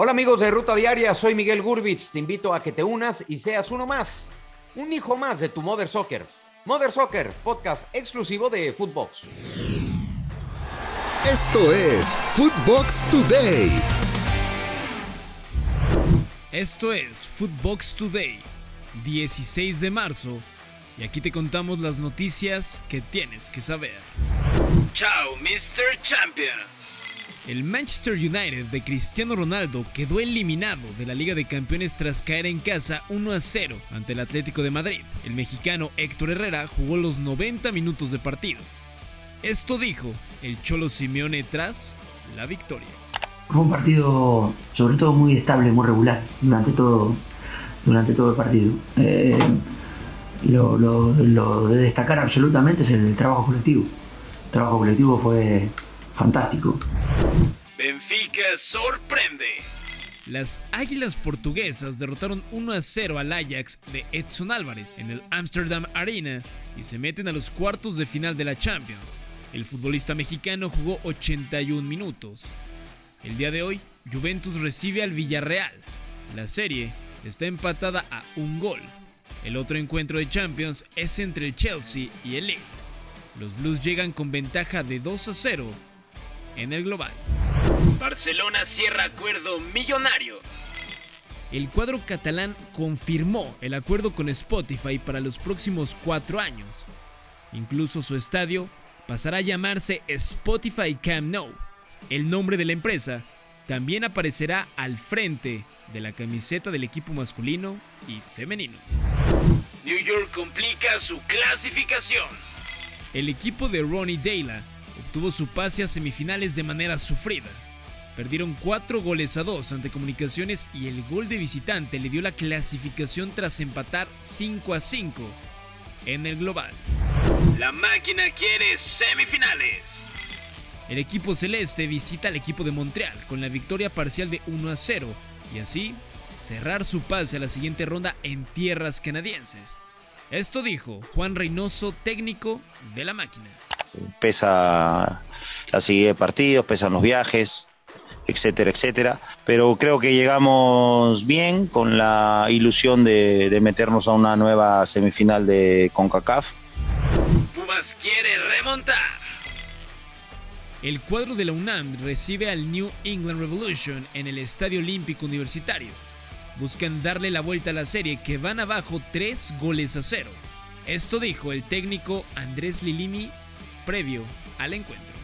Hola amigos de Ruta Diaria, soy Miguel Gurbitz. Te invito a que te unas y seas uno más, un hijo más de tu Mother Soccer. Mother Soccer, podcast exclusivo de Footbox. Esto es Footbox Today. Esto es Footbox Today, 16 de marzo, y aquí te contamos las noticias que tienes que saber. Chao, Mr. Champion. El Manchester United de Cristiano Ronaldo quedó eliminado de la Liga de Campeones tras caer en casa 1 a 0 ante el Atlético de Madrid. El mexicano Héctor Herrera jugó los 90 minutos de partido. Esto dijo el Cholo Simeone tras la victoria. Fue un partido sobre todo muy estable, muy regular durante todo, durante todo el partido. Eh, lo, lo de destacar absolutamente es el trabajo colectivo. El trabajo colectivo fue fantástico. Benfica sorprende. Las Águilas Portuguesas derrotaron 1 a 0 al Ajax de Edson Álvarez en el Amsterdam Arena y se meten a los cuartos de final de la Champions. El futbolista mexicano jugó 81 minutos. El día de hoy, Juventus recibe al Villarreal. La serie está empatada a un gol. El otro encuentro de Champions es entre el Chelsea y el Lille. Los Blues llegan con ventaja de 2 a 0 en el global. Barcelona cierra acuerdo millonario. El cuadro catalán confirmó el acuerdo con Spotify para los próximos cuatro años. Incluso su estadio pasará a llamarse Spotify Camp Nou. El nombre de la empresa también aparecerá al frente de la camiseta del equipo masculino y femenino. New York complica su clasificación. El equipo de Ronnie Dayla obtuvo su pase a semifinales de manera sufrida. Perdieron 4 goles a 2 ante Comunicaciones y el gol de visitante le dio la clasificación tras empatar 5 a 5 en el global. La máquina quiere semifinales. El equipo celeste visita al equipo de Montreal con la victoria parcial de 1 a 0 y así cerrar su pase a la siguiente ronda en tierras canadienses. Esto dijo Juan Reynoso, técnico de la máquina pesa la seguida de partidos, pesan los viajes, etcétera, etcétera. Pero creo que llegamos bien con la ilusión de, meternos a una nueva semifinal de CONCACAF. Pumas quiere remontar. El cuadro de la UNAM recibe al New England Revolution en el Estadio Olímpico Universitario. Buscan darle la vuelta a la serie que van abajo tres goles a cero. Esto dijo el técnico Andrés Lilimi previo al encuentro.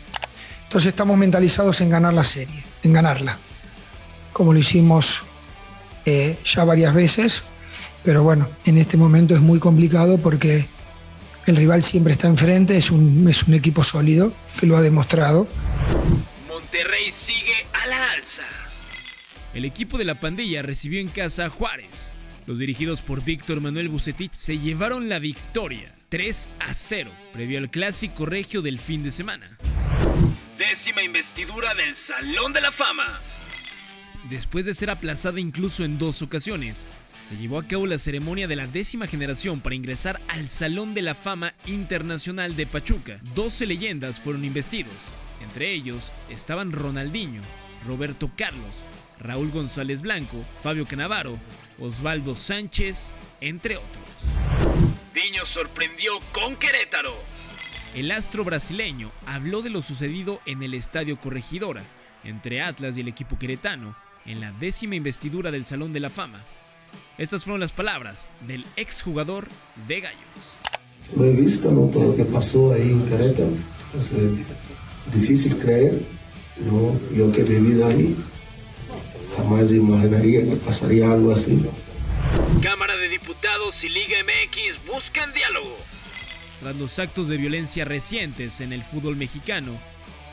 Entonces estamos mentalizados en ganar la serie, en ganarla, como lo hicimos eh, ya varias veces, pero bueno, en este momento es muy complicado porque el rival siempre está enfrente, es un, es un equipo sólido que lo ha demostrado. Monterrey sigue a la alza. El equipo de la pandilla recibió en casa a Juárez. Los dirigidos por Víctor Manuel Bucetich se llevaron la victoria 3 a 0, previo al clásico regio del fin de semana. Décima investidura del Salón de la Fama. Después de ser aplazada incluso en dos ocasiones, se llevó a cabo la ceremonia de la décima generación para ingresar al Salón de la Fama Internacional de Pachuca. 12 leyendas fueron investidos. Entre ellos estaban Ronaldinho, Roberto Carlos, Raúl González Blanco, Fabio Canavaro, Osvaldo Sánchez, entre otros. Viño sorprendió con Querétaro. El astro brasileño habló de lo sucedido en el Estadio Corregidora, entre Atlas y el equipo queretano, en la décima investidura del Salón de la Fama. Estas fueron las palabras del exjugador de Gallos. Lo he visto, ¿no? todo lo que pasó ahí en Querétaro. Es difícil creer, ¿no? yo que he vivido ahí, jamás imaginaría que pasaría algo así. Diputados y Liga MX buscan diálogo. Tras los actos de violencia recientes en el fútbol mexicano,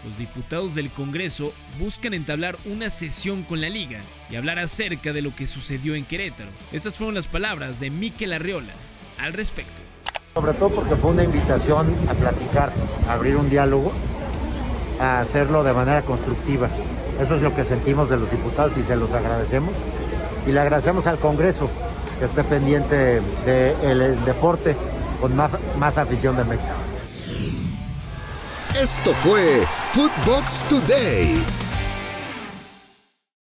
los diputados del Congreso buscan entablar una sesión con la liga y hablar acerca de lo que sucedió en Querétaro. Estas fueron las palabras de Miquel Arriola al respecto. Sobre todo porque fue una invitación a platicar, a abrir un diálogo, a hacerlo de manera constructiva. Eso es lo que sentimos de los diputados y se los agradecemos. Y le agradecemos al Congreso que esté pendiente del deporte con más, más afición de México. Esto fue Footbox Today.